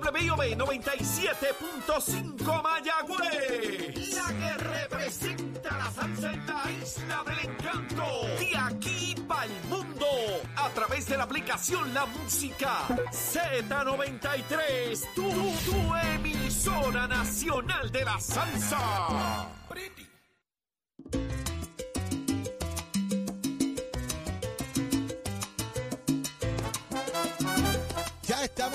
97.5 Mayagüez. La que representa la salsa en la isla del encanto. De aquí para el mundo. A través de la aplicación La Música. Z93. Tu, tu emisora nacional de la salsa. Ya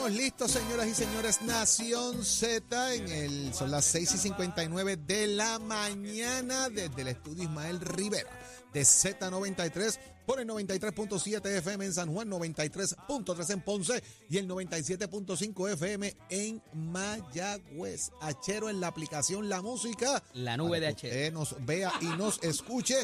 estamos listos, señoras y señores. Nación Z en el son las 6 y 59 de la mañana desde el estudio Ismael Rivera de Z93 por el 93.7 FM en San Juan, 93.3 en Ponce y el 97.5 FM en Mayagüez. Achero en la aplicación La Música. La nube de que Achero. usted nos vea y nos escuche.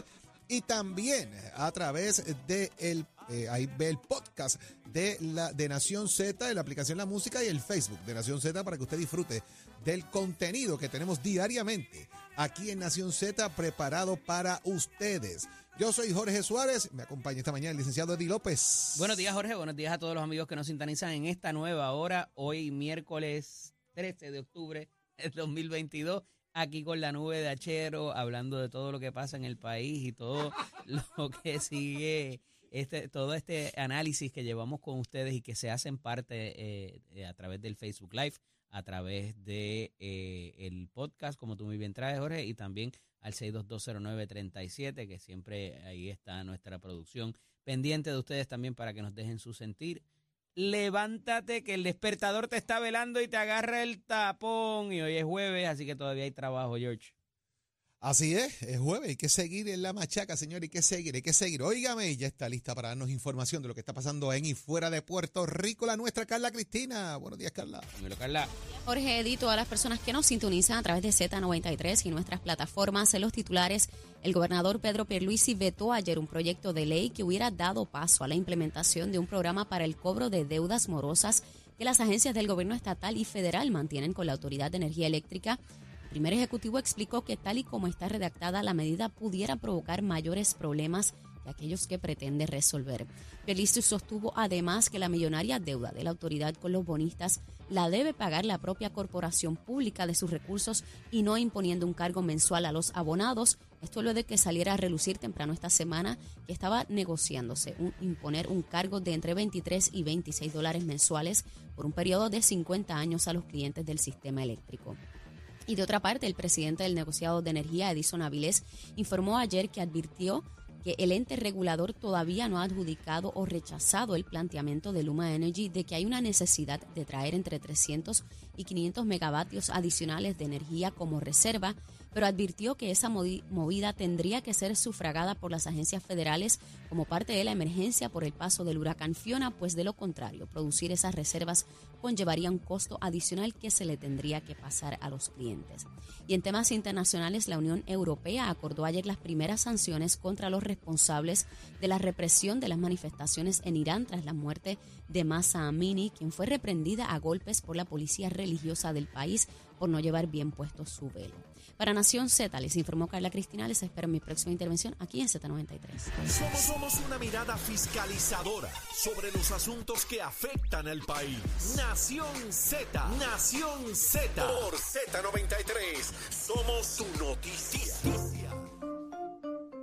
Y también a través de el, eh, ahí ve el podcast de, la, de Nación Z, de la aplicación La Música y el Facebook de Nación Z para que usted disfrute del contenido que tenemos diariamente aquí en Nación Z preparado para ustedes. Yo soy Jorge Suárez, me acompaña esta mañana el licenciado Eddie López. Buenos días, Jorge. Buenos días a todos los amigos que nos sintonizan en esta nueva hora. Hoy, miércoles 13 de octubre del 2022. Aquí con la nube de Achero, hablando de todo lo que pasa en el país y todo lo que sigue, este, todo este análisis que llevamos con ustedes y que se hacen parte eh, eh, a través del Facebook Live, a través de eh, el podcast, como tú muy bien traes, Jorge, y también al 6220937, que siempre ahí está nuestra producción pendiente de ustedes también para que nos dejen su sentir. Levántate que el despertador te está velando y te agarra el tapón y hoy es jueves, así que todavía hay trabajo, George. Así es, es jueves, hay que seguir en la machaca, señor, hay que seguir, hay que seguir. Óigame, ya está lista para darnos información de lo que está pasando en y fuera de Puerto Rico, la nuestra Carla Cristina. Buenos días, Carla. Dímelo, Carla. Jorge Eddy, todas las personas que nos sintonizan a través de Z93 y nuestras plataformas en los titulares, el gobernador Pedro Pierluisi vetó ayer un proyecto de ley que hubiera dado paso a la implementación de un programa para el cobro de deudas morosas que las agencias del gobierno estatal y federal mantienen con la Autoridad de Energía Eléctrica. Primer ejecutivo explicó que tal y como está redactada, la medida pudiera provocar mayores problemas que aquellos que pretende resolver. Pierluisi sostuvo además que la millonaria deuda de la autoridad con los bonistas la debe pagar la propia corporación pública de sus recursos y no imponiendo un cargo mensual a los abonados. Esto luego de que saliera a relucir temprano esta semana que estaba negociándose imponer un cargo de entre 23 y 26 dólares mensuales por un periodo de 50 años a los clientes del sistema eléctrico. Y de otra parte, el presidente del negociado de energía, Edison Avilés, informó ayer que advirtió que el ente regulador todavía no ha adjudicado o rechazado el planteamiento de Luma Energy de que hay una necesidad de traer entre 300 y 500 megavatios adicionales de energía como reserva, pero advirtió que esa movi- movida tendría que ser sufragada por las agencias federales como parte de la emergencia por el paso del huracán Fiona, pues de lo contrario, producir esas reservas conllevaría un costo adicional que se le tendría que pasar a los clientes. Y en temas internacionales, la Unión Europea acordó ayer las primeras sanciones contra los responsables de la represión de las manifestaciones en Irán tras la muerte de Masa Amini, quien fue reprendida a golpes por la policía religiosa del país por no llevar bien puesto su velo. Para Nación Z, les informó Carla Cristina. Les espero en mi próxima intervención aquí en Z93. Somos, somos una mirada fiscalizadora sobre los asuntos que afectan al país. Nación Z, Nación Z. Por Z93, somos su noticia.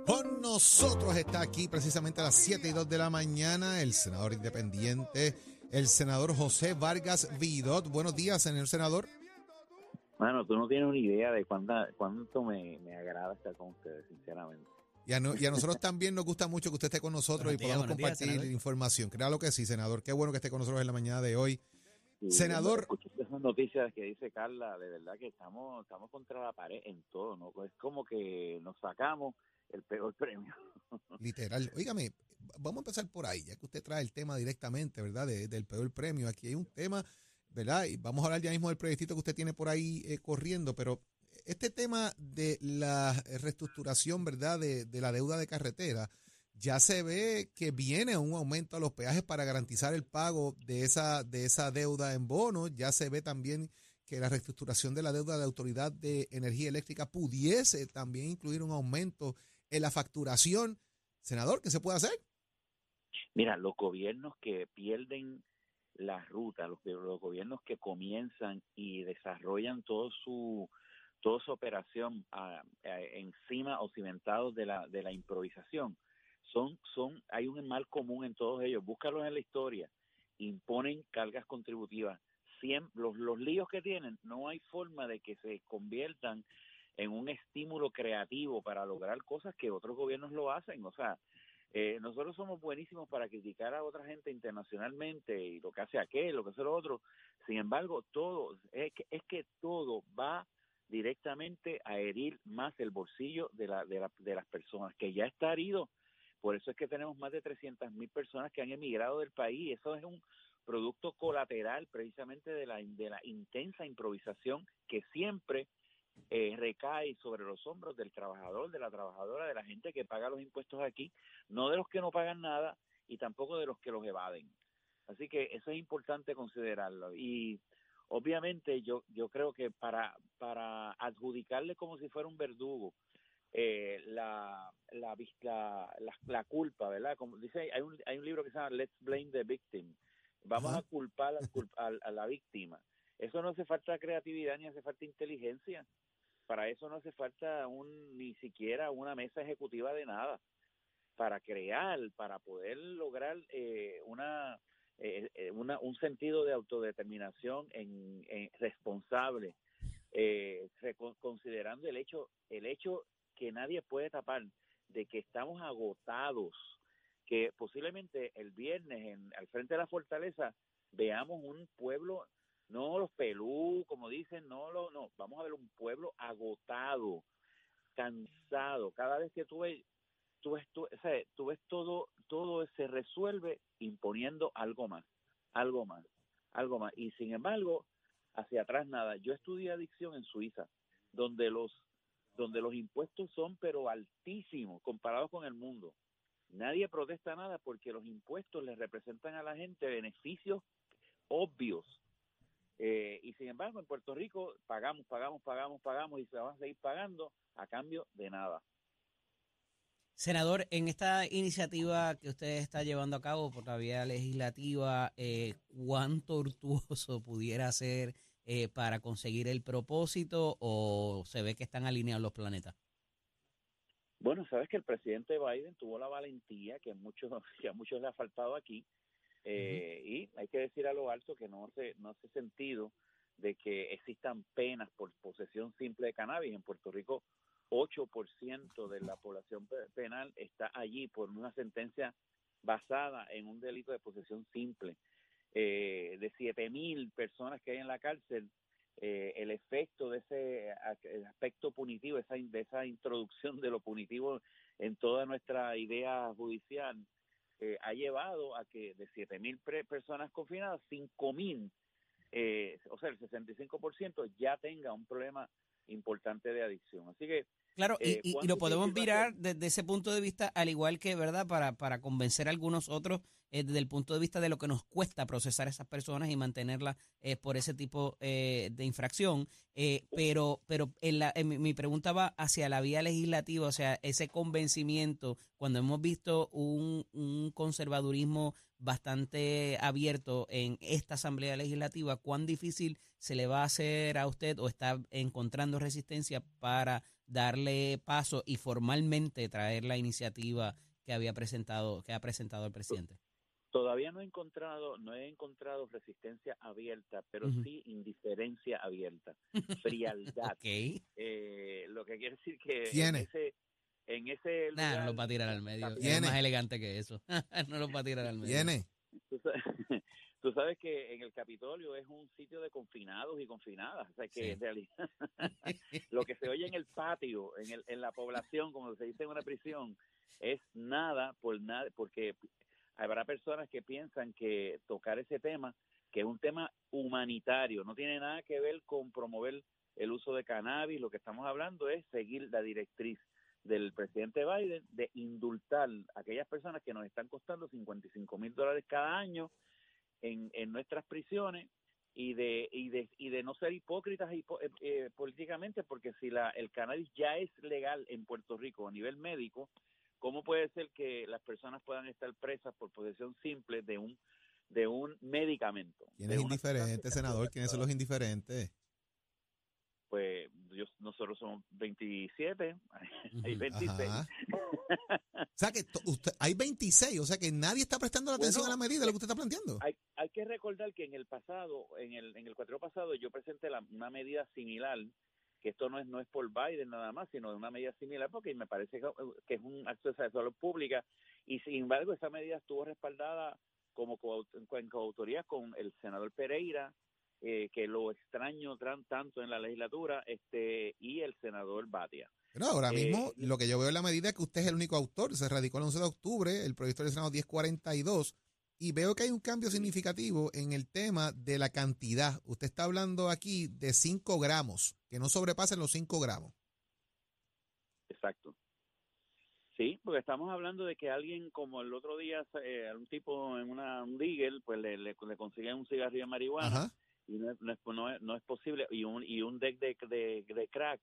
Con nosotros está aquí precisamente a las 7 y 2 de la mañana el senador independiente, el senador José Vargas Vidot. Buenos días, señor senador. Mano, tú no tienes una idea de cuánta, cuánto me, me agrada estar con ustedes, sinceramente. Y a, no- y a nosotros también nos gusta mucho que usted esté con nosotros Buenos y días, podamos días, compartir senador. información. Créalo que sí, senador. Qué bueno que esté con nosotros en la mañana de hoy. Y Senador. esas noticias que dice Carla, de verdad que estamos, estamos contra la pared en todo, ¿no? Es como que nos sacamos el peor premio. Literal. Óigame, vamos a empezar por ahí, ya que usted trae el tema directamente, ¿verdad? De- del peor premio. Aquí hay un tema ¿verdad? Y vamos a hablar ya mismo del proyectito que usted tiene por ahí eh, corriendo, pero este tema de la reestructuración, ¿verdad?, de, de, la deuda de carretera, ya se ve que viene un aumento a los peajes para garantizar el pago de esa, de esa deuda en bonos, ya se ve también que la reestructuración de la deuda de la Autoridad de Energía Eléctrica pudiese también incluir un aumento en la facturación. Senador, ¿qué se puede hacer? Mira, los gobiernos que pierden la ruta, los, los gobiernos que comienzan y desarrollan todo su toda su operación ah, eh, encima o cimentados de la, de la improvisación, son, son, hay un mal común en todos ellos, búscalos en la historia, imponen cargas contributivas, los, los líos que tienen, no hay forma de que se conviertan en un estímulo creativo para lograr cosas que otros gobiernos lo hacen. O sea, eh, nosotros somos buenísimos para criticar a otra gente internacionalmente y lo que hace aquel, lo que hace lo otro. Sin embargo, todo, es que, es que todo va directamente a herir más el bolsillo de, la, de, la, de las personas, que ya está herido. Por eso es que tenemos más de 300 mil personas que han emigrado del país. Eso es un producto colateral precisamente de la, de la intensa improvisación que siempre eh, recae sobre los hombros del trabajador, de la trabajadora, de la gente que paga los impuestos aquí, no de los que no pagan nada y tampoco de los que los evaden. Así que eso es importante considerarlo. Y obviamente yo, yo creo que para, para adjudicarle como si fuera un verdugo eh, la, la, la, la, culpa, ¿verdad? Como dice, hay un, hay un libro que se llama Let's Blame the Victim, Vamos a culpar a, la víctima. Eso no hace falta creatividad ni hace falta inteligencia. Para eso no hace falta un, ni siquiera una mesa ejecutiva de nada. Para crear, para poder lograr eh, una, eh, eh, una, un sentido de autodeterminación en, responsable, considerando el hecho, el hecho que nadie puede tapar de que estamos agotados que posiblemente el viernes en, al frente de la fortaleza veamos un pueblo, no los pelú, como dicen, no, lo, no, vamos a ver un pueblo agotado, cansado. Cada vez que tú ves, tú ves, tú, tú ves todo, todo se resuelve imponiendo algo más, algo más, algo más. Y sin embargo, hacia atrás nada. Yo estudié adicción en Suiza, donde los donde los impuestos son pero altísimos comparados con el mundo. Nadie protesta nada porque los impuestos le representan a la gente beneficios obvios. Eh, y sin embargo, en Puerto Rico pagamos, pagamos, pagamos, pagamos y se van a seguir pagando a cambio de nada. Senador, en esta iniciativa que usted está llevando a cabo por la vía legislativa, eh, ¿cuán tortuoso pudiera ser eh, para conseguir el propósito o se ve que están alineados los planetas? Bueno, sabes que el presidente Biden tuvo la valentía que, muchos, que a muchos le ha faltado aquí, eh, y hay que decir a lo alto que no hace, no hace sentido de que existan penas por posesión simple de cannabis. En Puerto Rico, 8% de la población penal está allí por una sentencia basada en un delito de posesión simple. Eh, de 7.000 personas que hay en la cárcel, eh, el efecto de ese aspecto punitivo, esa, de esa introducción de lo punitivo en toda nuestra idea judicial, eh, ha llevado a que de 7.000 personas confinadas, 5.000, eh, o sea, el 65% ya tenga un problema importante de adicción. Así que Claro, y, eh, lo podemos mirar desde ese punto de vista, al igual que, ¿verdad?, para, para convencer a algunos otros eh, desde el punto de vista de lo que nos cuesta procesar a esas personas y mantenerlas eh, por ese tipo de infracción. pero pero en la, mi pregunta va hacia la vía legislativa, o sea, ese convencimiento, cuando hemos visto un, un conservadurismo bastante abierto en esta Asamblea Legislativa, ¿cuán difícil se le va a hacer a usted o está encontrando resistencia para darle paso y formalmente traer la iniciativa que había presentado, que ha presentado el presidente? Todavía no he encontrado, no he encontrado resistencia abierta, pero sí indiferencia abierta, frialdad. eh, lo que quiere decir que en ese, en ese no lo va a tirar al medio. Es más elegante que eso. no lo va a tirar al medio. Viene. Tú sabes que en el Capitolio es un sitio de confinados y confinadas, o sea que en realidad lo que se oye en el patio, en, el, en la población, como se dice en una prisión, es nada por nada, porque habrá personas que piensan que tocar ese tema que es un tema humanitario, no tiene nada que ver con promover el uso de cannabis, lo que estamos hablando es seguir la directriz del presidente Biden de indultar a aquellas personas que nos están costando 55 mil dólares cada año en, en nuestras prisiones y de, y de, y de no ser hipócritas eh, eh, políticamente, porque si la, el cannabis ya es legal en Puerto Rico a nivel médico, ¿cómo puede ser que las personas puedan estar presas por posesión simple de un de un medicamento? ¿Quién es indiferente, senador? ¿Quiénes son los indiferentes? Pues yo, nosotros somos 27, hay 26. o sea que usted, hay 26, o sea que nadie está prestando la atención a la medida de lo que usted está planteando. Hay que recordar que en el pasado, en el, en el cuatro pasado, yo presenté la, una medida similar, que esto no es, no es por Biden nada más, sino de una medida similar, porque me parece que, es un acceso a la salud pública, y sin embargo esa medida estuvo respaldada como en coautoría con el senador Pereira, eh, que lo extraño tanto en la legislatura, este y el senador Batia. Pero ahora eh, mismo lo que yo veo en la medida es que usted es el único autor, se radicó el 11 de octubre, el proyecto del Senado 1042, y veo que hay un cambio significativo en el tema de la cantidad. Usted está hablando aquí de 5 gramos, que no sobrepasen los 5 gramos. Exacto. Sí, porque estamos hablando de que alguien como el otro día, eh, un tipo en una, un Deagle, pues le, le, consigue un cigarrillo de marihuana y no es, no, es, no, es, posible, y un, y un deck de, de, crack,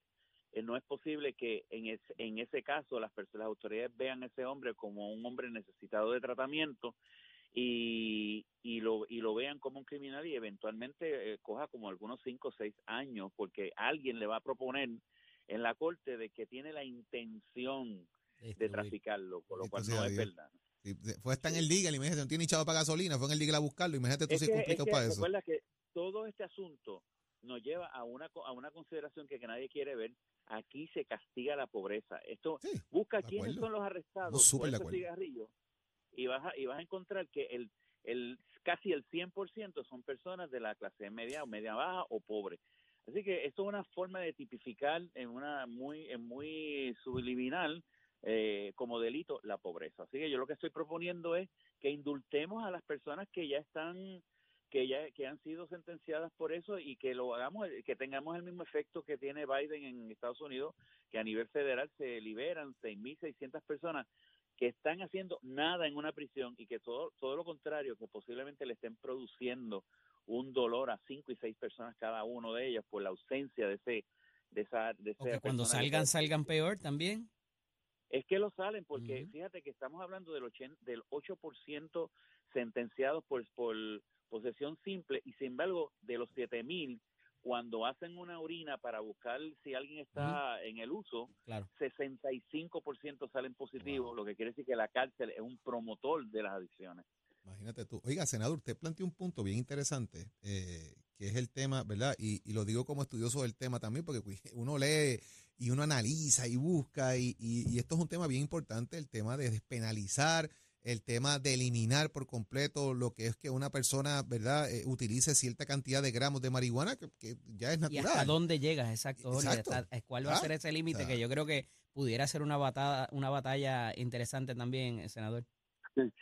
eh, no es posible que en, ese, en ese caso las, personas, las autoridades vean a ese hombre como un hombre necesitado de tratamiento y, y, lo, y lo vean como un criminal y eventualmente eh, coja como algunos cinco o seis años porque alguien le va a proponer en la corte de que tiene la intención de traficarlo, por lo cual no es verdad. fue hasta en el Legal, imagínate, no tiene echado para gasolina, fue en el Legal a buscarlo, imagínate tú si complicado para eso. Recuerda que todo este asunto nos lleva a una a una consideración que, que nadie quiere ver. Aquí se castiga la pobreza. Esto busca quiénes son los arrestados por ese cigarrillo y vas a, y vas a encontrar que el el casi el 100% son personas de la clase media o media baja o pobre. Así que esto es una forma de tipificar en una muy en muy subliminal eh, como delito la pobreza. Así que yo lo que estoy proponiendo es que indultemos a las personas que ya están que ya que han sido sentenciadas por eso y que lo hagamos que tengamos el mismo efecto que tiene Biden en Estados Unidos que a nivel federal se liberan 6.600 personas que están haciendo nada en una prisión y que todo todo lo contrario que posiblemente le estén produciendo un dolor a cinco y seis personas cada uno de ellos por la ausencia de ese de esa de que cuando salgan salgan peor también. Es que lo salen porque fíjate que estamos hablando del 8%, del 8% sentenciados por, por posesión simple y sin embargo de los 7000 cuando hacen una orina para buscar si alguien está en el uso, claro. 65% salen positivos, lo que quiere decir que la cárcel es un promotor de las adicciones. Imagínate tú. Oiga, senador, usted planteó un punto bien interesante, eh, que es el tema, ¿verdad? Y, y, lo digo como estudioso del tema también, porque pues, uno lee y uno analiza y busca, y, y esto es un tema bien importante, el tema de despenalizar el tema de eliminar por completo lo que es que una persona, ¿verdad?, eh, utilice cierta cantidad de gramos de marihuana, que, ya es natural. ¿Y hasta dónde llegas? Exacto. ¿Cuál va a ser ese límite? Que yo creo que pudiera ser una batalla, una batalla interesante también, senador.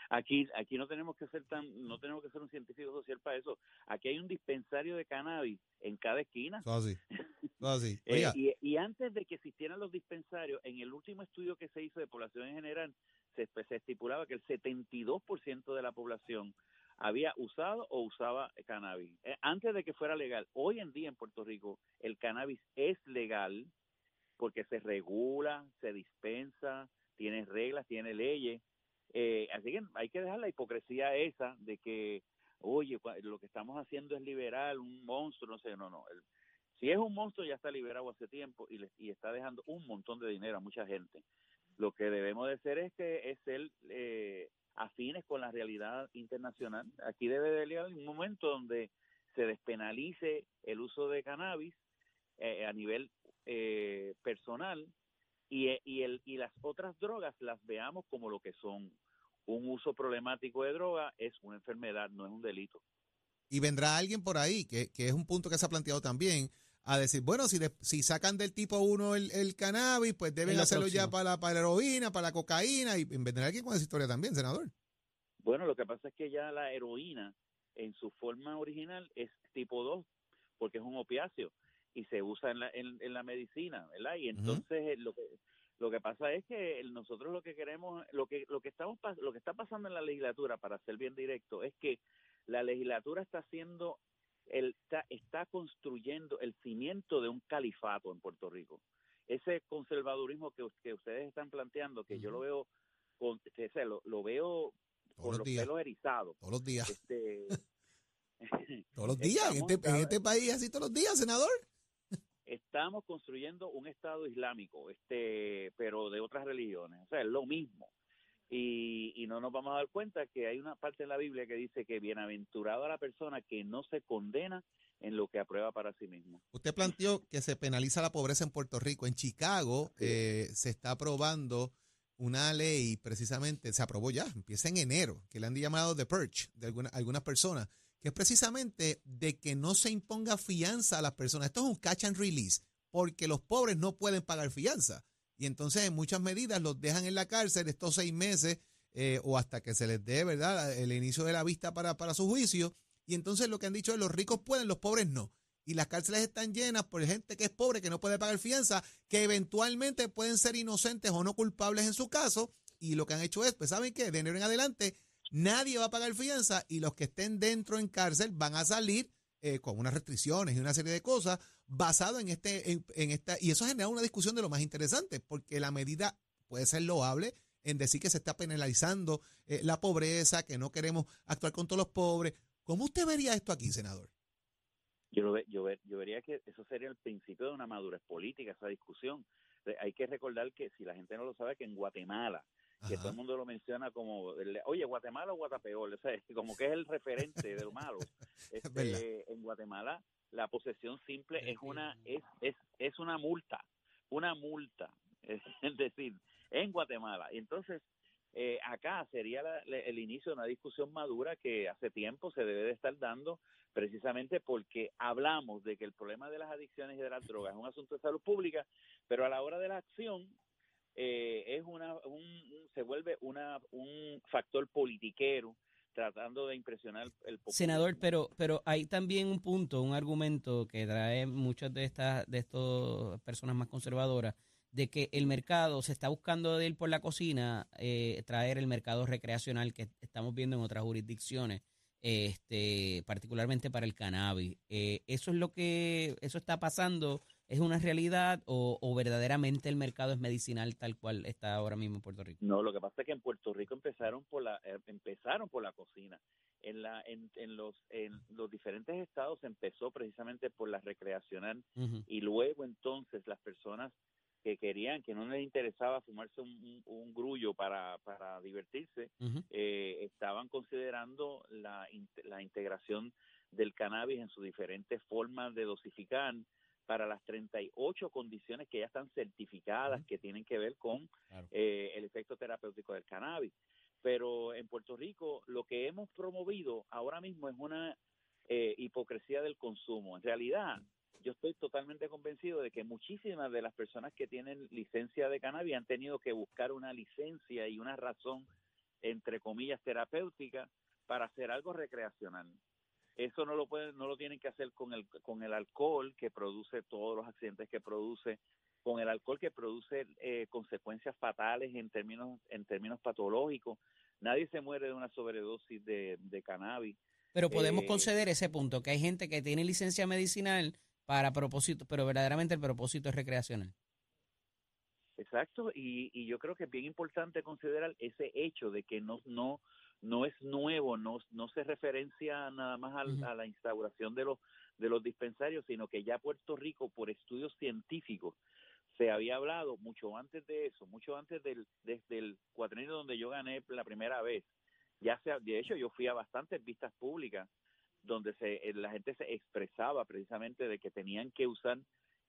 Aquí, aquí no tenemos que ser tan, no tenemos que ser un científico social para eso. Aquí hay un dispensario de cannabis en cada esquina. Eh, y, y, antes de que existieran los dispensarios, en el último estudio que se hizo de población en general, se, se estipulaba que el 72% de la población había usado o usaba cannabis. Eh, antes de que fuera legal, hoy en día en Puerto Rico el cannabis es legal porque se regula, se dispensa, tiene reglas, tiene leyes. Eh, así que hay que dejar la hipocresía esa de que, oye, lo que estamos haciendo es liberar un monstruo, no sé, no, no. Si es un monstruo ya está liberado hace tiempo y, le, y está dejando un montón de dinero a mucha gente. Lo que debemos de hacer es que es ser eh, afines con la realidad internacional. Aquí debe de llegar un momento donde se despenalice el uso de cannabis eh, a nivel eh, personal y, y, el, y las otras drogas las veamos como lo que son. Un uso problemático de droga es una enfermedad, no es un delito. Y vendrá alguien por ahí, que es un punto que se ha planteado también, a decir, bueno, si, si sacan del tipo 1 el, el cannabis, pues deben hacerlo ya para la, para la heroína, para la cocaína, y vendrá aquí con esa historia también, senador. Bueno, lo que pasa es que ya la heroína en su forma original es tipo 2, porque es un opiáceo y se usa en la, en, la medicina, ¿verdad? Y entonces eh, lo que lo que pasa es que nosotros lo que queremos, lo que lo que estamos lo que está pasando en la legislatura, para ser bien directo, es que la legislatura está haciendo el, está, está construyendo el cimiento de un califato en Puerto Rico. Ese conservadurismo que, que ustedes están planteando, que yo lo veo con, lo, lo veo con los, pelos erizados. Todos los días. Este, todos los días, en este, en este país así todos los días, senador estamos construyendo un Estado islámico, este, pero de otras religiones, o sea, es lo mismo. Y, y, no nos vamos a dar cuenta que hay una parte de la Biblia que dice que bienaventurada la persona que no se condena en lo que aprueba para sí mismo. Usted planteó que se penaliza la pobreza en Puerto Rico. En Chicago eh, se está aprobando una ley, precisamente, se aprobó ya, empieza en enero, que le han llamado The Purge de alguna, algunas personas, que es precisamente de que no se imponga fianza a las personas. Esto es un catch and release, porque los pobres no pueden pagar fianza. Y entonces en muchas medidas los dejan en la cárcel estos seis meses eh, o hasta que se les dé, ¿verdad?, el inicio de la vista para, para su juicio. Y entonces lo que han dicho es los ricos pueden, los pobres no. Y las cárceles están llenas por gente que es pobre, que no puede pagar fianza, que eventualmente pueden ser inocentes o no culpables en su caso. Y lo que han hecho es, pues, ¿saben qué? De enero en adelante nadie va a pagar fianza y los que estén dentro en cárcel van a salir eh, con unas restricciones y una serie de cosas basado en este en, esta y eso genera una discusión de lo más interesante porque la medida puede ser loable en decir que se está penalizando eh, la pobreza, que no queremos actuar con todos los pobres. ¿Cómo usted vería esto aquí, senador? Yo, yo, yo vería que eso sería el principio de una madurez política, esa discusión. Hay que recordar que si la gente no lo sabe, que en Guatemala que todo el mundo lo menciona como, oye, Guatemala o Guatapeor, o sea, como que es el referente de lo malo. Este, en Guatemala la posesión simple es una es, es, es una multa, una multa, es decir, en Guatemala. Y entonces, eh, acá sería el inicio de una discusión madura que hace tiempo se debe de estar dando precisamente porque hablamos de que el problema de las adicciones y de las drogas es un asunto de salud pública, pero a la hora de la acción eh, es una, un, se vuelve una, un factor politiquero tratando de impresionar el Senador, pero pero hay también un punto, un argumento que trae muchas de estas de estas personas más conservadoras de que el mercado se está buscando de ir por la cocina, eh, traer el mercado recreacional que estamos viendo en otras jurisdicciones, este, particularmente para el cannabis. Eh, eso es lo que eso está pasando ¿Es una realidad o, verdaderamente el mercado es medicinal tal cual está ahora mismo en Puerto Rico? No, lo que pasa es que en Puerto Rico empezaron por la eh, empezaron por la cocina. En la en, en los en los diferentes estados empezó precisamente por la recreacional y luego entonces las personas que querían, que no les interesaba fumarse un, un, grullo para, para divertirse, eh, estaban considerando la, la integración del cannabis en sus diferentes formas de dosificar para las 38 condiciones que ya están certificadas que tienen que ver con eh, el efecto terapéutico del cannabis. Pero en Puerto Rico lo que hemos promovido ahora mismo es una eh, hipocresía del consumo. En realidad, yo estoy totalmente convencido de que muchísimas de las personas que tienen licencia de cannabis han tenido que buscar una licencia y una razón, entre comillas, terapéutica para hacer algo recreacional. Eso no lo pueden, no lo tienen que hacer con el con el alcohol que produce todos los accidentes que produce, con el alcohol que produce eh, consecuencias fatales en términos en términos patológicos. Nadie se muere de una sobredosis de, cannabis. Pero podemos eh, conceder ese punto, que hay gente que tiene licencia medicinal para propósito, pero verdaderamente el propósito es recreacional. Exacto, y, y yo creo que es bien importante considerar ese hecho de que no, no, no es nuevo, no, no se referencia nada más a, la instauración de los, de los dispensarios, sino que ya Puerto Rico, por estudios científicos, se había hablado mucho antes de eso, mucho antes del, desde el cuatrenio donde yo gané la primera vez. Ya sea, de hecho, yo fui a bastantes vistas públicas donde se, eh, la gente se expresaba precisamente de que tenían que usar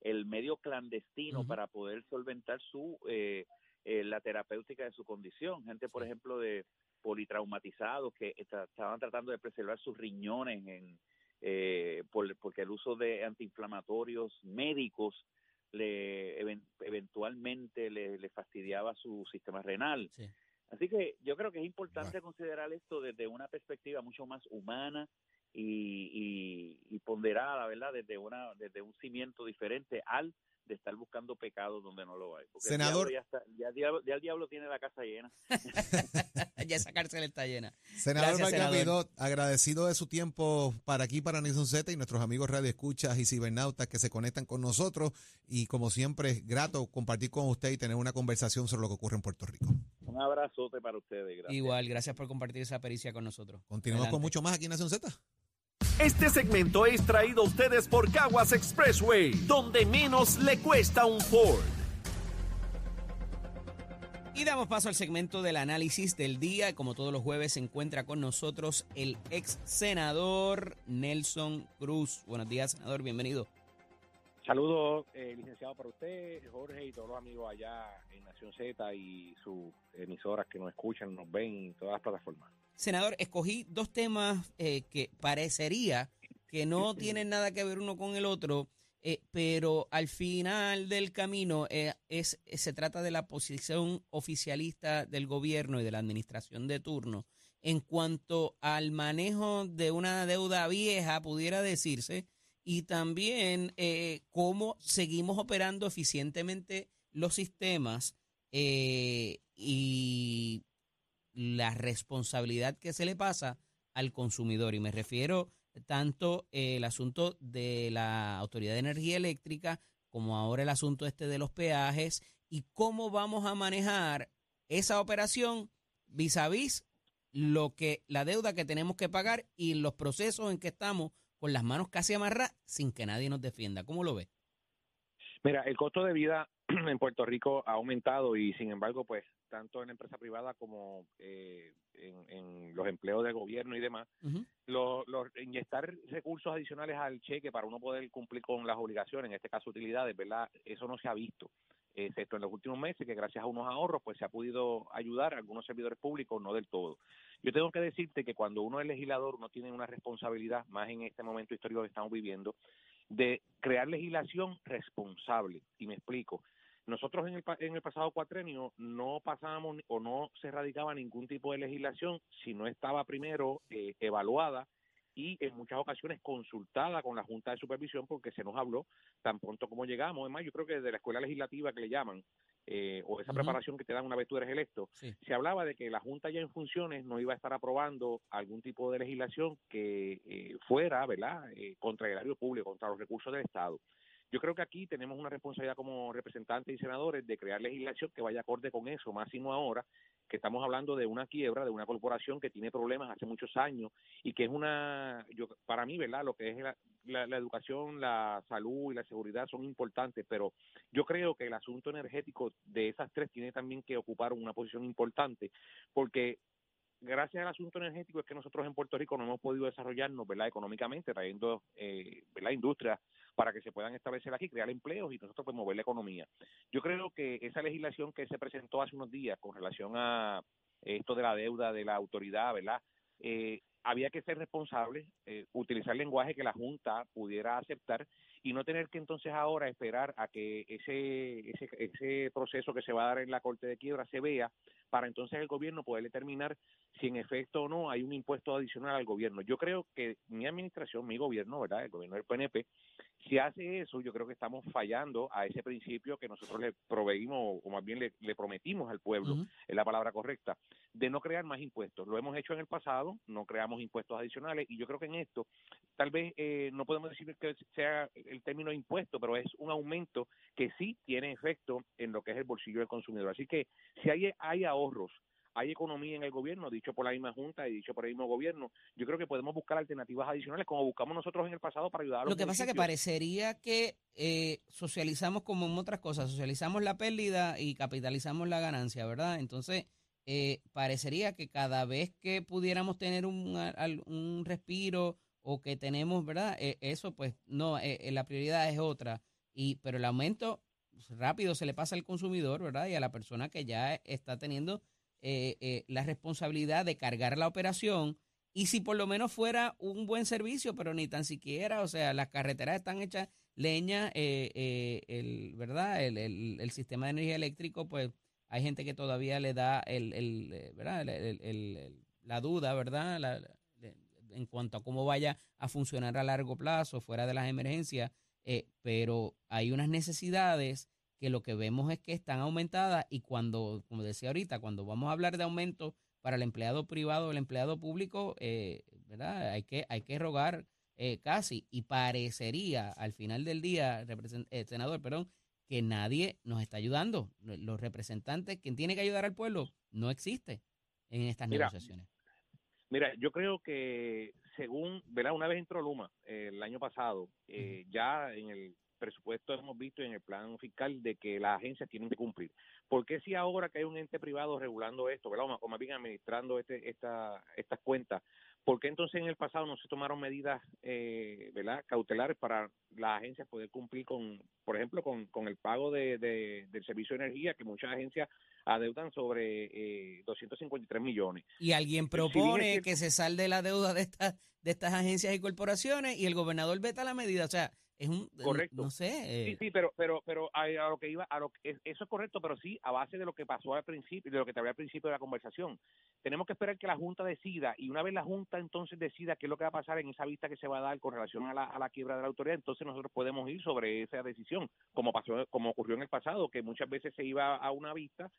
el medio clandestino para poder solventar su eh, eh, la terapéutica de su condición. Gente, por ejemplo, de politraumatizados que estaban tratando de preservar sus riñones en, eh, porque el uso de antiinflamatorios médicos le eventualmente le, fastidiaba su sistema renal. Así que yo creo que es importante considerar esto desde una perspectiva mucho más humana y, y, ponderada, ¿verdad? Desde una desde un cimiento diferente al de estar buscando pecados donde no lo hay. Porque Senador. ya, está, ya, el diablo tiene la casa llena. ya esa cárcel está llena. Senador agradecido de su tiempo para aquí, para Nison Z y nuestros amigos Radio Escuchas y cibernautas que se conectan con nosotros. Y como siempre, es grato compartir con usted y tener una conversación sobre lo que ocurre en Puerto Rico. Un abrazote para ustedes. Gracias. Igual, gracias por compartir esa pericia con nosotros. Continuamos con mucho más aquí en Nación Z. Este segmento es traído a ustedes por Caguas Expressway, donde menos le cuesta un Ford. Y damos paso al segmento del análisis del día. Como todos los jueves se encuentra con nosotros el ex senador Nelson Cruz. Buenos días, senador, bienvenido. Saludos, eh, licenciado, para usted, Jorge y todos los amigos allá en Nación Z y sus emisoras que nos escuchan, nos ven en todas las plataformas. Senador, escogí dos temas eh, que parecería que no tienen nada que ver uno con el otro, eh, pero al final del camino eh, es, se trata de la posición oficialista del gobierno y de la administración de turno. En cuanto al manejo de una deuda vieja, pudiera decirse, y también cómo seguimos operando eficientemente los sistemas y la responsabilidad que se le pasa al consumidor. Y me refiero tanto eh, el asunto de la Autoridad de Energía Eléctrica como ahora el asunto este de los peajes y cómo vamos a manejar esa operación vis a vis lo que la deuda que tenemos que pagar y los procesos en que estamos con las manos casi amarradas sin que nadie nos defienda. ¿Cómo lo ve? Mira, el costo de vida en Puerto Rico ha aumentado y sin embargo, pues tanto en la empresa privada como eh, en, los empleos de gobierno y demás, los, inyectar recursos adicionales al cheque para uno poder cumplir con las obligaciones, en este caso utilidades, ¿verdad? Eso no se ha visto, excepto en los últimos meses, que gracias a unos ahorros, pues se ha podido ayudar a algunos servidores públicos, no del todo. Yo tengo que decirte que cuando uno es legislador, uno tiene una responsabilidad, más en este momento histórico que estamos viviendo, de crear legislación responsable. Y me explico. Nosotros en el, en el pasado cuatrenio no pasábamos o no se radicaba ningún tipo de legislación si no estaba primero eh, evaluada y en muchas ocasiones consultada con la Junta de Supervisión porque se nos habló tan pronto como llegamos. Además, yo creo que desde la escuela legislativa que le llaman, eh, o esa preparación que te dan una vez tú eres electo, se hablaba de que la Junta ya en funciones no iba a estar aprobando algún tipo de legislación que eh, fuera, ¿verdad?, contra el erario público, contra los recursos del Estado. Yo creo que aquí tenemos una responsabilidad como representantes y senadores de crear legislación que vaya acorde con eso, máximo ahora que estamos hablando de una quiebra de una corporación que tiene problemas hace muchos años y que es una, yo para mí, ¿verdad? Lo que es la, educación, la salud y la seguridad son importantes, pero yo creo que el asunto energético de esas tres tiene también que ocupar una posición importante porque gracias al asunto energético es que nosotros en Puerto Rico no hemos podido desarrollarnos, ¿verdad? Económicamente, trayendo, eh, ¿verdad? Industria para que se puedan establecer aquí, crear empleos y nosotros pues mover la economía. Yo creo que esa legislación que se presentó hace unos días con relación a esto de la deuda de la autoridad, ¿verdad? Eh, había que ser responsable, eh, utilizar lenguaje que la Junta pudiera aceptar y no tener que entonces ahora esperar a que ese, ese, ese proceso que se va a dar en la Corte de Quiebra se vea para entonces el gobierno poder determinar si en efecto o no hay un impuesto adicional al gobierno. Yo creo que mi administración, mi gobierno, ¿verdad? El gobierno del PNP, si hace eso, yo creo que estamos fallando a ese principio que nosotros le proveímos, o más bien le, prometimos al pueblo, es la palabra correcta, de no crear más impuestos. Lo hemos hecho en el pasado, no creamos impuestos adicionales, y yo creo que en esto, tal vez eh, no podemos decir que sea el término impuesto, pero es un aumento que sí tiene efecto en lo que es el bolsillo del consumidor. Así que si hay, hay ahorros hay economía en el gobierno, dicho por la misma Junta y dicho por el mismo gobierno. Yo creo que podemos buscar alternativas adicionales como buscamos nosotros en el pasado para ayudar a los Lo que pasa es que parecería que eh, socializamos como en otras cosas, socializamos la pérdida y capitalizamos la ganancia, ¿verdad? Entonces, eh, parecería que cada vez que pudiéramos tener un, un respiro o que tenemos, ¿verdad? Eh, eso, pues no, la prioridad es otra. Y, pero el aumento rápido se le pasa al consumidor, ¿verdad? Y a la persona que ya está teniendo eh, eh, la responsabilidad de cargar la operación y si por lo menos fuera un buen servicio, pero ni tan siquiera, o sea, las carreteras están hechas leña, eh, el, ¿verdad? El, el, sistema de energía eléctrico, pues hay gente que todavía le da el, ¿verdad? la duda, ¿verdad? en cuanto a cómo vaya a funcionar a largo plazo, fuera de las emergencias, eh, pero hay unas necesidades que lo que vemos es que están aumentadas y cuando, como decía ahorita, cuando vamos a hablar de aumento para el empleado privado o el empleado público, eh, ¿verdad? Hay que, hay que rogar eh, casi y parecería al final del día, eh, senador, perdón, que nadie nos está ayudando. Los representantes, quien tiene que ayudar al pueblo, no existe en estas negociaciones. Mira, yo creo que según, ¿verdad? Una vez entró Luma el año pasado, ya en el presupuesto hemos visto en el plan fiscal de que las agencias tienen que cumplir. ¿Por qué si ahora que hay un ente privado regulando esto, ¿verdad? o más bien administrando este, esta, estas cuentas, ¿por qué entonces en el pasado no se tomaron medidas eh, ¿verdad? cautelares para las agencias poder cumplir con, por ejemplo, con, con el pago de, del servicio de energía que muchas agencias adeudan sobre eh, 253 millones? Y alguien propone que, se salde la deuda de estas de estas agencias y corporaciones y el gobernador veta la medida, o sea, es un, correcto. No sé. Sí, eh. sí, pero, pero, pero a, lo que iba, a lo que, eso es correcto, pero sí a base de lo que pasó al principio, de lo que te hablé al principio de la conversación. Tenemos que esperar que la Junta decida y una vez la Junta entonces decida qué es lo que va a pasar en esa vista que se va a dar con relación a la, a la quiebra de la autoridad, entonces nosotros podemos ir sobre esa decisión, como pasó, como ocurrió en el pasado, que muchas veces se iba a una vista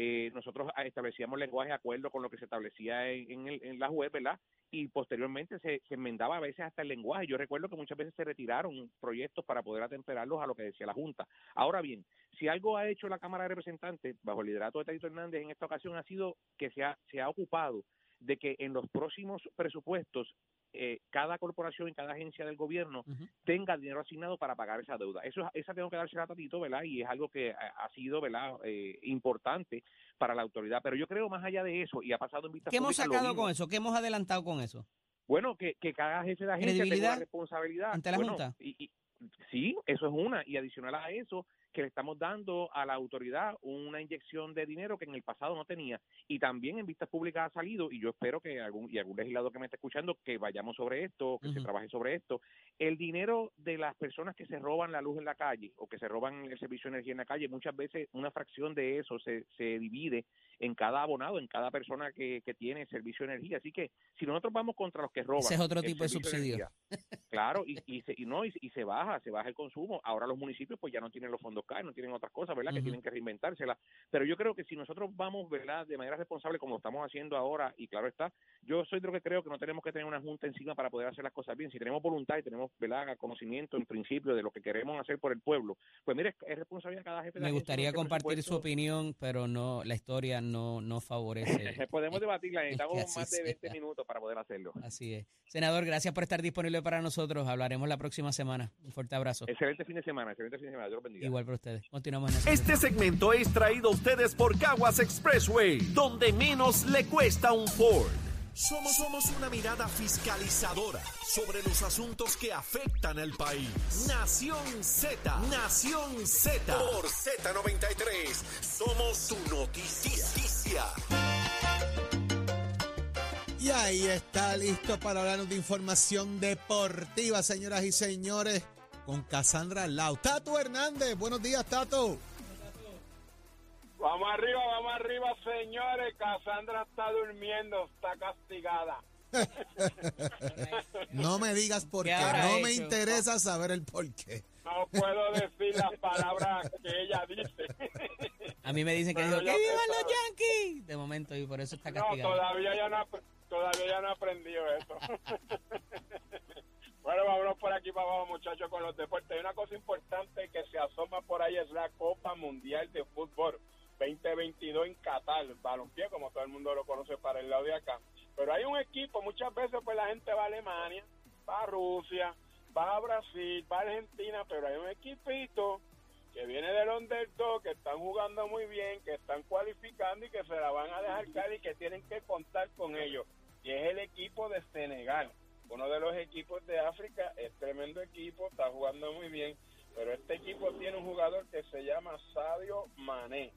eh, nosotros establecíamos lenguaje de acuerdo con lo que se establecía en, en, la web, ¿verdad? Y posteriormente se, enmendaba a veces hasta el lenguaje. Yo recuerdo que muchas veces se retiraron proyectos para poder atemperarlos a lo que decía la Junta. Ahora bien, si algo ha hecho la Cámara de Representantes, bajo el liderato de Tadito Hernández en esta ocasión, ha sido que se ha, se ha ocupado de que en los próximos presupuestos eh, cada corporación y cada agencia del gobierno tenga dinero asignado para pagar esa deuda. Eso esa tengo que darse a Tatito, ¿verdad? Y es algo que ha, sido, ¿verdad? Eh, importante para la autoridad. Pero yo creo más allá de eso y ha pasado en vista ¿Qué hemos sacado con eso? ¿Qué hemos adelantado con eso? Bueno, que, que cada jefe de agencia tenga responsabilidad. Ante la Junta. y, sí, eso es una. Y adicional a eso, que le estamos dando a la autoridad una inyección de dinero que en el pasado no tenía y también en vistas públicas ha salido y yo espero que algún y algún legislador que me esté escuchando que vayamos sobre esto, que se trabaje sobre esto, el dinero de las personas que se roban la luz en la calle o que se roban el servicio de energía en la calle, muchas veces una fracción de eso se, se divide en cada abonado, en cada persona que, que tiene servicio de energía, así que si nosotros vamos contra los que roban, ese es otro tipo de subsidio. claro, y, y, se, y no y, y se baja, se baja el consumo. Ahora los municipios pues ya no tienen los fondos CAE, no tienen otras cosas, ¿verdad? Que tienen que reinventársela. Pero yo creo que si nosotros vamos, ¿verdad? De manera responsable como lo estamos haciendo ahora, y claro está, yo soy de lo que creo que no tenemos que tener una junta encima para poder hacer las cosas bien. Si tenemos voluntad y tenemos, ¿verdad? Conocimiento en principio de lo que queremos hacer por el pueblo, pues mire, es responsabilidad de cada jefe de Me gustaría compartir su opinión, pero no, la historia no, no favorece. Podemos debatirla, necesitamos más de 20 minutos para poder hacerlo. Así es. Senador, gracias por estar disponible para nosotros. Hablaremos la próxima semana. Un fuerte abrazo. Excelente fin de semana, excelente fin de semana. Dios bendiga. Igual para ustedes. Continuamos en Este segmento es traído a ustedes por Caguas Expressway, donde menos le cuesta un Ford. Somos, somos una mirada fiscalizadora sobre los asuntos que afectan al país. Nación Z, Nación Z. Por Z93, somos su noticia. Y ahí está listo para hablarnos de información deportiva, señoras y señores, con Cassandra Lau. Tato Hernández, buenos días, Tato. Vamos arriba, vamos arriba, señores. Cassandra está durmiendo, está castigada. no me digas por qué, no me interesa saber el por qué. No puedo decir las palabras que ella dice. A mí me dicen que dijo, ¡que vivan los Yankees! De momento, y por eso está castigada. No, todavía ya no, todavía ya no aprendido eso. bueno, vámonos por aquí para abajo, muchachos, con los deportes. Hay una cosa importante que se asoma por ahí, es la Copa Mundial de Fútbol 2022 en Qatar, balompié, como todo el mundo lo conoce para el lado de acá. Pero hay un equipo, muchas veces pues la gente va a Alemania, va a Rusia, va a Brasil, va a Argentina, pero hay un equipito que viene del underdog, que están jugando muy bien, que están cualificando y que se la van a dejar caer y que tienen que contar con ellos. Y es el equipo de Senegal, uno de los equipos de África, es tremendo equipo, está jugando muy bien, pero este equipo tiene un jugador que se llama Sadio Mané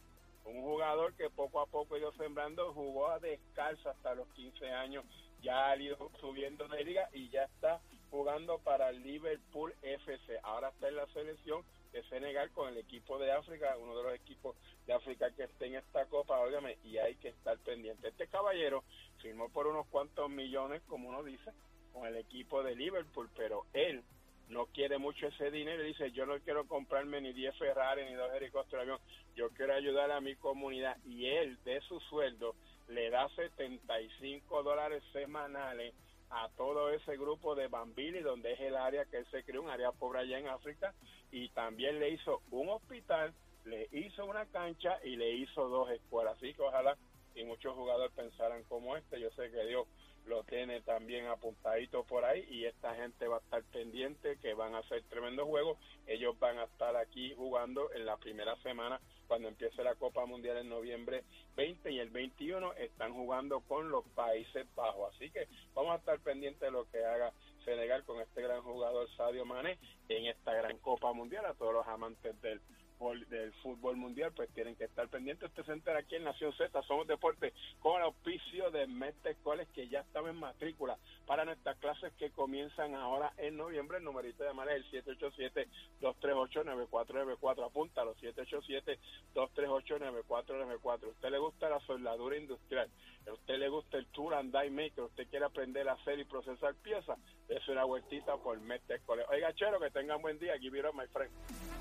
un jugador que poco a poco ido sembrando, jugó a descalzo hasta los 15 años, ya ha ido subiendo de liga y ya está jugando para Liverpool FC. Ahora está en la selección de Senegal con el equipo de África, uno de los equipos de África que esté en esta copa, óigame, y hay que estar pendiente. Este caballero firmó por unos cuantos millones, como uno dice, con el equipo de Liverpool, pero él no quiere mucho ese dinero y dice, yo no quiero comprarme ni 10 Ferrari ni dos helicópteros de avión, yo quiero ayudar a mi comunidad y él de su sueldo le da 75 dólares semanales a todo ese grupo de Bambili, donde es el área que él se creó, un área pobre allá en África, y también le hizo un hospital, le hizo una cancha y le hizo dos escuelas. Así que ojalá y muchos jugadores pensaran como este. Yo sé que Dios lo tiene también apuntadito por ahí y esta gente va a estar pendiente que van a hacer tremendo juegos. Ellos van a estar aquí jugando en la primera semana cuando empiece la Copa Mundial en noviembre 20 y el 21 están jugando con los Países Bajos. Así que vamos a estar pendientes de lo que haga Senegal con este gran jugador Sadio Mane en esta gran Copa Mundial a todos los amantes del del fútbol mundial, pues tienen que estar pendientes. Usted se entera aquí en Nación Z, Somos Deportes, con el auspicio de Mete Escuelas, que ya estaba en matrícula para nuestras clases que comienzan ahora en noviembre. El numerito de llamar es el 787-238-9494. Apúntalo, 787-238-9494. ¿Usted le gusta la soldadura industrial? ¿A usted le gusta el tour and die maker? ¿Usted quiere aprender a hacer y procesar piezas? Es una vueltita por Mete Escuela. Oiga, chero, que tengan buen día. It up, my friend.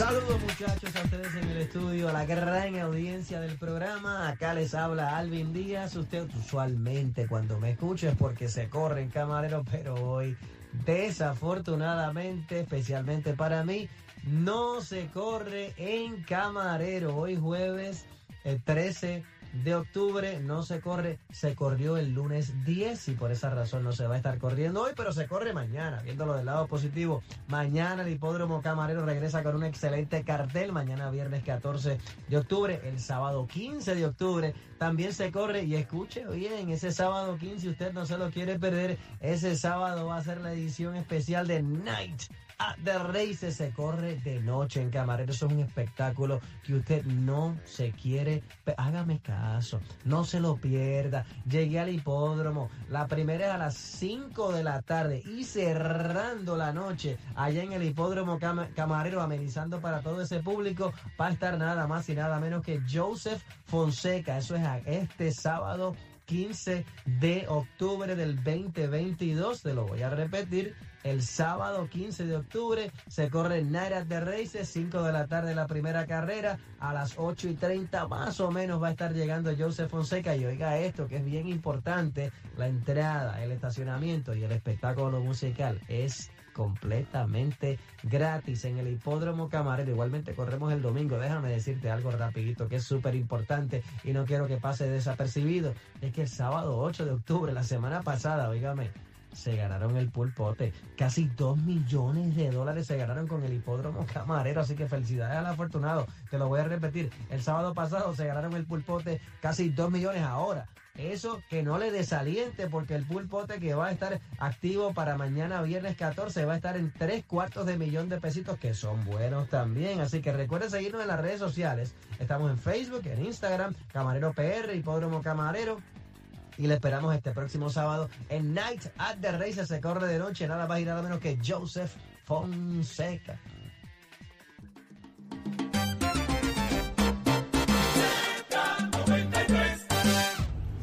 Saludos muchachos a ustedes en el estudio, a la gran audiencia del programa. Acá les habla Alvin Díaz. Usted usualmente cuando me escucha es porque se corre en camarero, pero hoy desafortunadamente, especialmente para mí, no se corre en camarero. Hoy jueves el 13 de octubre no se corre, se corrió el lunes 10 y por esa razón no se va a estar corriendo hoy, pero se corre mañana, viéndolo del lado positivo. Mañana el hipódromo camarero regresa con un excelente cartel, mañana viernes 14 de octubre, el sábado 15 de octubre también se corre y escuche bien, ese sábado 15 usted no se lo quiere perder, ese sábado va a ser la edición especial de Night de Races se corre de noche en Camarero. Eso es un espectáculo que usted no se quiere. Hágame caso, no se lo pierda. Llegué al hipódromo. La primera es a las 5 de la tarde y cerrando la noche allá en el hipódromo Camarero, amenizando para todo ese público. Va a estar nada más y nada menos que Joseph Fonseca. Eso es este sábado 15 de octubre del 2022. Te lo voy a repetir. El sábado 15 de octubre se corre Night de Races, 5 de la tarde la primera carrera, a las 8 y 30 más o menos va a estar llegando Joseph Fonseca y oiga esto que es bien importante, la entrada, el estacionamiento y el espectáculo musical es completamente gratis en el hipódromo Camarero. Igualmente corremos el domingo. Déjame decirte algo rapidito que es súper importante y no quiero que pase desapercibido. Es que el sábado 8 de octubre, la semana pasada, oígame, se ganaron el pulpote. Casi 2 millones de dólares se ganaron con el hipódromo camarero. Así que felicidades al afortunado. Te lo voy a repetir. El sábado pasado se ganaron el pulpote casi 2 millones ahora. Eso que no le desaliente porque el pulpote que va a estar activo para mañana viernes 14 va a estar en 3 cuartos de millón de pesitos que son buenos también. Así que recuerden seguirnos en las redes sociales. Estamos en Facebook, en Instagram, Camarero PR, Hipódromo Camarero y le esperamos este próximo sábado en Night at the Races. Se corre de noche, nada más y nada menos que Joseph Fonseca.